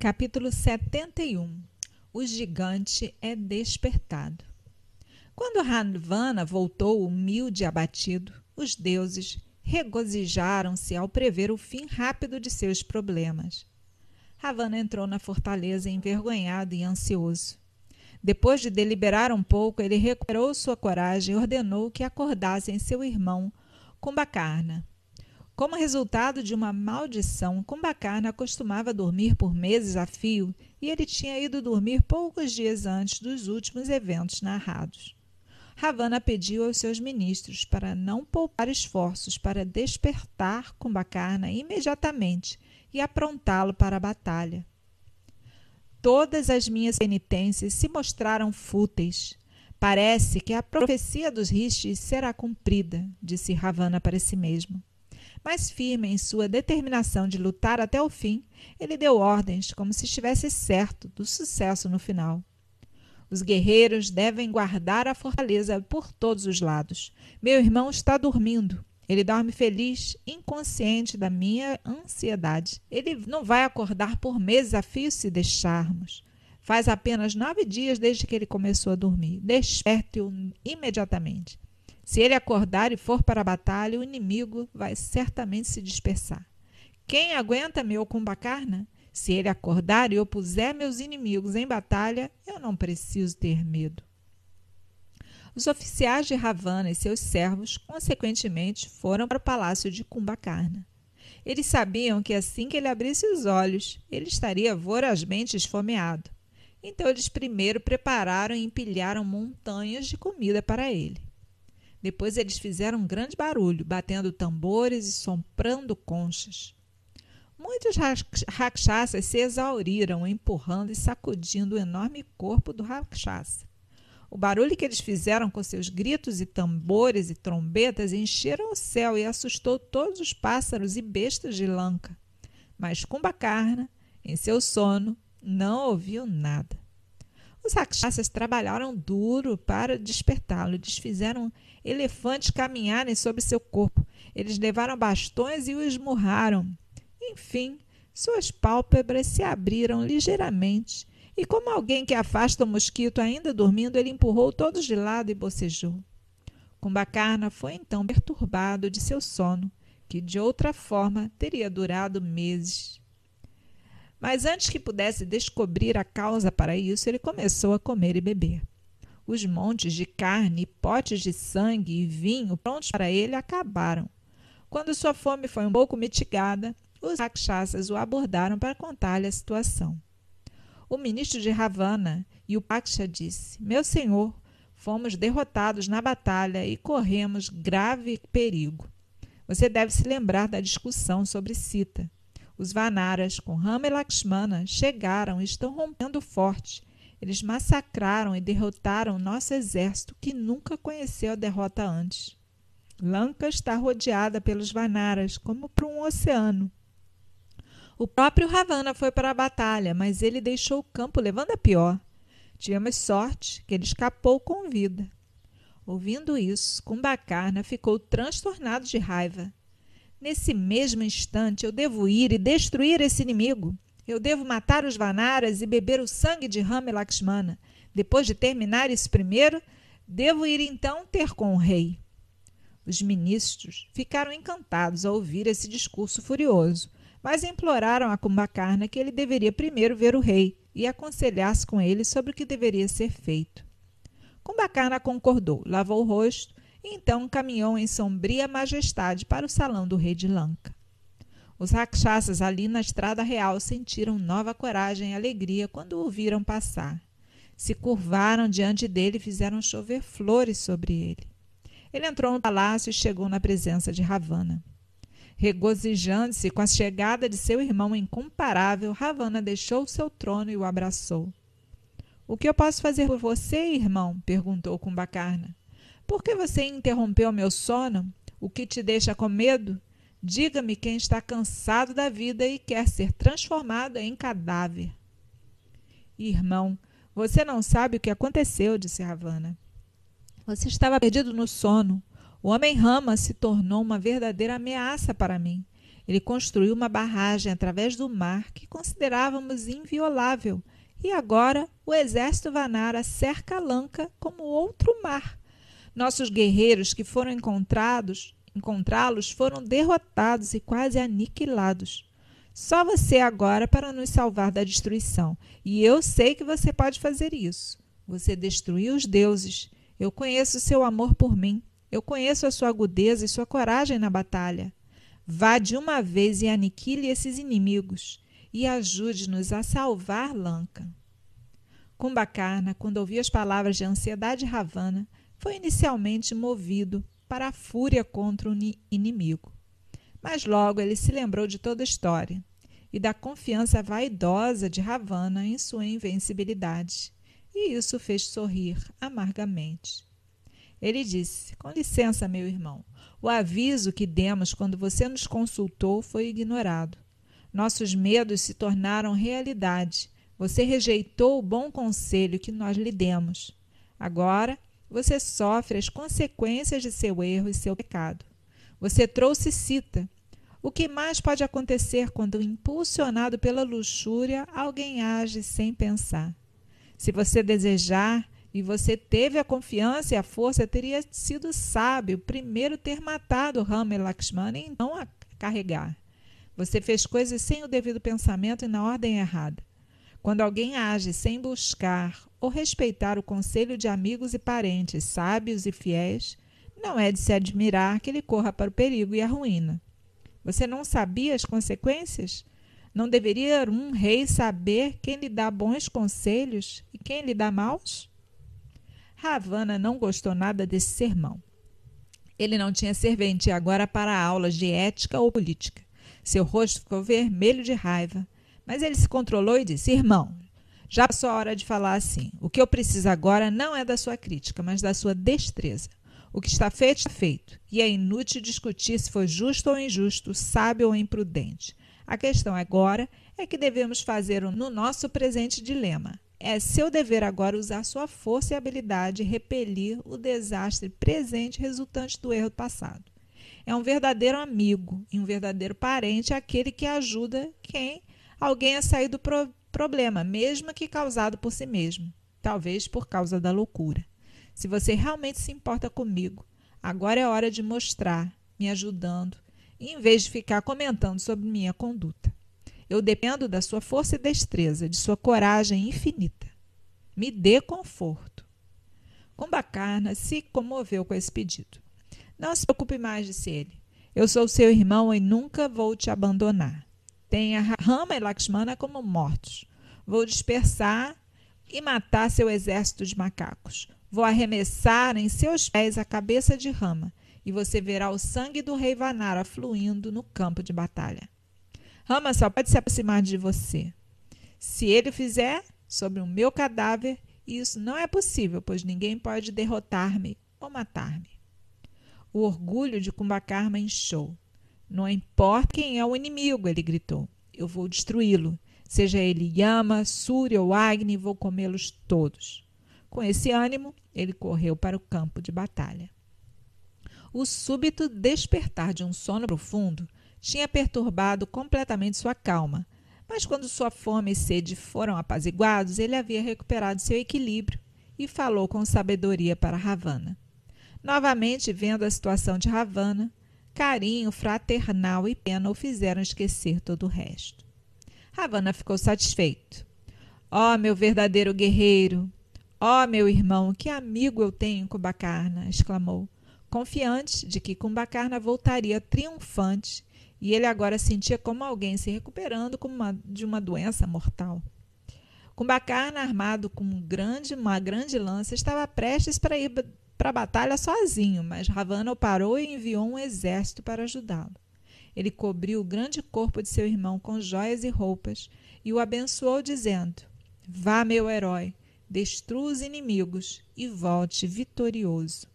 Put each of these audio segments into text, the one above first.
Capítulo 71 O gigante é despertado. Quando Ravana voltou humilde e abatido, os deuses regozijaram-se ao prever o fim rápido de seus problemas. Ravana entrou na fortaleza envergonhado e ansioso. Depois de deliberar um pouco, ele recuperou sua coragem e ordenou que acordassem seu irmão Kumbakarna. Como resultado de uma maldição, Kumbakarna costumava dormir por meses a fio e ele tinha ido dormir poucos dias antes dos últimos eventos narrados. Ravana pediu aos seus ministros para não poupar esforços para despertar Kumbakarna imediatamente e aprontá-lo para a batalha. Todas as minhas penitências se mostraram fúteis. Parece que a profecia dos rishis será cumprida, disse Ravana para si mesmo. Mas firme em sua determinação de lutar até o fim, ele deu ordens como se estivesse certo do sucesso no final. Os guerreiros devem guardar a fortaleza por todos os lados. Meu irmão está dormindo. Ele dorme feliz, inconsciente da minha ansiedade. Ele não vai acordar por meses a fio se deixarmos. Faz apenas nove dias desde que ele começou a dormir. Desperte-o imediatamente. Se ele acordar e for para a batalha, o inimigo vai certamente se dispersar. Quem aguenta meu cumbacarna? Se ele acordar e opuser meus inimigos em batalha, eu não preciso ter medo. Os oficiais de Ravana e seus servos, consequentemente, foram para o palácio de Kumbakarna. Eles sabiam que assim que ele abrisse os olhos, ele estaria vorazmente esfomeado. Então eles primeiro prepararam e empilharam montanhas de comida para ele. Depois eles fizeram um grande barulho, batendo tambores e soprando conchas. Muitos rakshasas se exauriram, empurrando e sacudindo o enorme corpo do rakshasa. O barulho que eles fizeram com seus gritos e tambores e trombetas encheram o céu e assustou todos os pássaros e bestas de Lanka. Mas Kumbhakarna, em seu sono, não ouviu nada. Os rakshasas trabalharam duro para despertá-lo. Eles fizeram elefantes caminharem sobre seu corpo. Eles levaram bastões e o esmurraram. Enfim, suas pálpebras se abriram ligeiramente. E como alguém que afasta o mosquito ainda dormindo, ele empurrou todos de lado e bocejou. Kumbakarna foi então perturbado de seu sono, que de outra forma teria durado meses. Mas antes que pudesse descobrir a causa para isso, ele começou a comer e beber. Os montes de carne, potes de sangue e vinho prontos para ele acabaram. Quando sua fome foi um pouco mitigada, os rakshasas o abordaram para contar-lhe a situação. O ministro de Ravana e o Paksha disse: Meu senhor, fomos derrotados na batalha e corremos grave perigo. Você deve se lembrar da discussão sobre Sita. Os Vanaras, com Rama e Lakshmana, chegaram e estão rompendo forte. Eles massacraram e derrotaram nosso exército, que nunca conheceu a derrota antes. Lanka está rodeada pelos Vanaras, como por um oceano. O próprio Ravana foi para a batalha, mas ele deixou o campo levando a pior. Tivemos sorte que ele escapou com vida. Ouvindo isso, Kumbakarna ficou transtornado de raiva. Nesse mesmo instante, eu devo ir e destruir esse inimigo. Eu devo matar os Vanaras e beber o sangue de Rama e Lakshmana. Depois de terminar isso primeiro, devo ir então ter com o rei. Os ministros ficaram encantados ao ouvir esse discurso furioso, mas imploraram a Kumbhakarna que ele deveria primeiro ver o rei e aconselhar-se com ele sobre o que deveria ser feito. Kumbhakarna concordou, lavou o rosto então caminhou em sombria majestade para o salão do rei de Lanka. Os rakshasas ali na estrada real sentiram nova coragem e alegria quando o viram passar. Se curvaram diante dele e fizeram chover flores sobre ele. Ele entrou no palácio e chegou na presença de Ravana. Regozijando-se com a chegada de seu irmão incomparável, Ravana deixou seu trono e o abraçou. O que eu posso fazer por você, irmão? perguntou Kumbakarna. Por que você interrompeu meu sono? O que te deixa com medo? Diga-me quem está cansado da vida e quer ser transformado em cadáver. Irmão, você não sabe o que aconteceu, disse Ravana. Você estava perdido no sono. O homem Rama se tornou uma verdadeira ameaça para mim. Ele construiu uma barragem através do mar que considerávamos inviolável, e agora o exército Vanara cerca Lanka como outro mar. Nossos guerreiros que foram encontrados, encontrá-los foram derrotados e quase aniquilados. Só você agora para nos salvar da destruição. E eu sei que você pode fazer isso. Você destruiu os deuses. Eu conheço seu amor por mim. Eu conheço a sua agudeza e sua coragem na batalha. Vá de uma vez e aniquile esses inimigos e ajude-nos a salvar Lanka. Kumbakarna, quando ouviu as palavras de ansiedade Ravana, foi inicialmente movido para a fúria contra o inimigo. Mas logo ele se lembrou de toda a história e da confiança vaidosa de Ravana em sua invencibilidade, e isso fez sorrir amargamente. Ele disse: Com licença, meu irmão, o aviso que demos quando você nos consultou foi ignorado. Nossos medos se tornaram realidade. Você rejeitou o bom conselho que nós lhe demos. Agora, você sofre as consequências de seu erro e seu pecado. Você trouxe Cita, o que mais pode acontecer quando, impulsionado pela luxúria, alguém age sem pensar? Se você desejar e você teve a confiança e a força, teria sido sábio primeiro ter matado Rama e Lakshmana e não a carregar. Você fez coisas sem o devido pensamento e na ordem errada. Quando alguém age sem buscar ou respeitar o conselho de amigos e parentes sábios e fiéis, não é de se admirar que ele corra para o perigo e a ruína. Você não sabia as consequências? Não deveria um rei saber quem lhe dá bons conselhos e quem lhe dá maus? Ravana não gostou nada desse sermão. Ele não tinha serventia agora para aulas de ética ou política. Seu rosto ficou vermelho de raiva, mas ele se controlou e disse: Irmão, já passou a hora de falar assim. O que eu preciso agora não é da sua crítica, mas da sua destreza. O que está feito, está feito, e é inútil discutir se foi justo ou injusto, sábio ou imprudente. A questão agora é que devemos fazer no nosso presente dilema. É seu dever agora usar sua força e habilidade e repelir o desastre presente resultante do erro passado. É um verdadeiro amigo e um verdadeiro parente aquele que ajuda quem alguém a sair do problema, mesmo que causado por si mesmo, talvez por causa da loucura. Se você realmente se importa comigo, agora é hora de mostrar, me ajudando, em vez de ficar comentando sobre minha conduta. Eu dependo da sua força e destreza, de sua coragem infinita. Me dê conforto. Kumbakarna se comoveu com esse pedido. Não se preocupe mais, disse ele. Eu sou seu irmão e nunca vou te abandonar. Tenha Rama e Lakshmana como mortos. Vou dispersar e matar seu exército de macacos. Vou arremessar em seus pés a cabeça de Rama, e você verá o sangue do rei Vanara fluindo no campo de batalha. Rama só pode se aproximar de você. Se ele fizer, sobre o meu cadáver, isso não é possível, pois ninguém pode derrotar-me ou matar-me. O orgulho de Kumbakarma inchou. Não importa quem é o inimigo, ele gritou. Eu vou destruí-lo. Seja ele Yama, Surya ou Agni, vou comê-los todos. Com esse ânimo, ele correu para o campo de batalha. O súbito despertar de um sono profundo tinha perturbado completamente sua calma, mas quando sua fome e sede foram apaziguados, ele havia recuperado seu equilíbrio e falou com sabedoria para Ravana. Novamente, vendo a situação de Ravana, carinho fraternal e pena o fizeram esquecer todo o resto. Ravana ficou satisfeito. Ó oh, meu verdadeiro guerreiro, Ó oh, meu irmão, que amigo eu tenho em Kumbakarna! exclamou, confiante de que Kumbakarna voltaria triunfante e ele agora sentia como alguém se recuperando uma, de uma doença mortal. Kumbakarna, armado com um grande, uma grande lança, estava prestes para ir para a batalha sozinho, mas Ravana o parou e enviou um exército para ajudá-lo. Ele cobriu o grande corpo de seu irmão com joias e roupas e o abençoou, dizendo: Vá, meu herói, destrua os inimigos e volte vitorioso.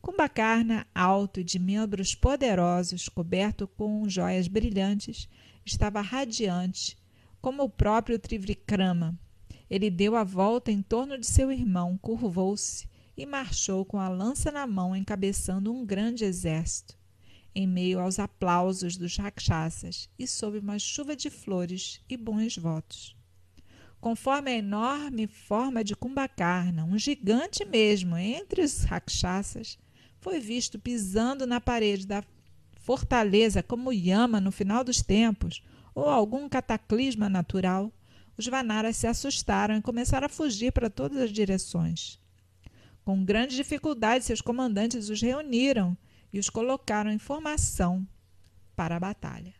Kumbakarna, alto e de membros poderosos, coberto com joias brilhantes, estava radiante, como o próprio Trivikrama. Ele deu a volta em torno de seu irmão, curvou-se e marchou com a lança na mão, encabeçando um grande exército. em meio aos aplausos dos rakshasas e sob uma chuva de flores e bons votos. Conforme a enorme forma de Kumbhakarna, um gigante mesmo entre os rakshasas, foi visto pisando na parede da fortaleza como Yama no final dos tempos ou algum cataclisma natural, os Vanaras se assustaram e começaram a fugir para todas as direções. Com grande dificuldade, seus comandantes os reuniram e os colocaram em formação para a batalha.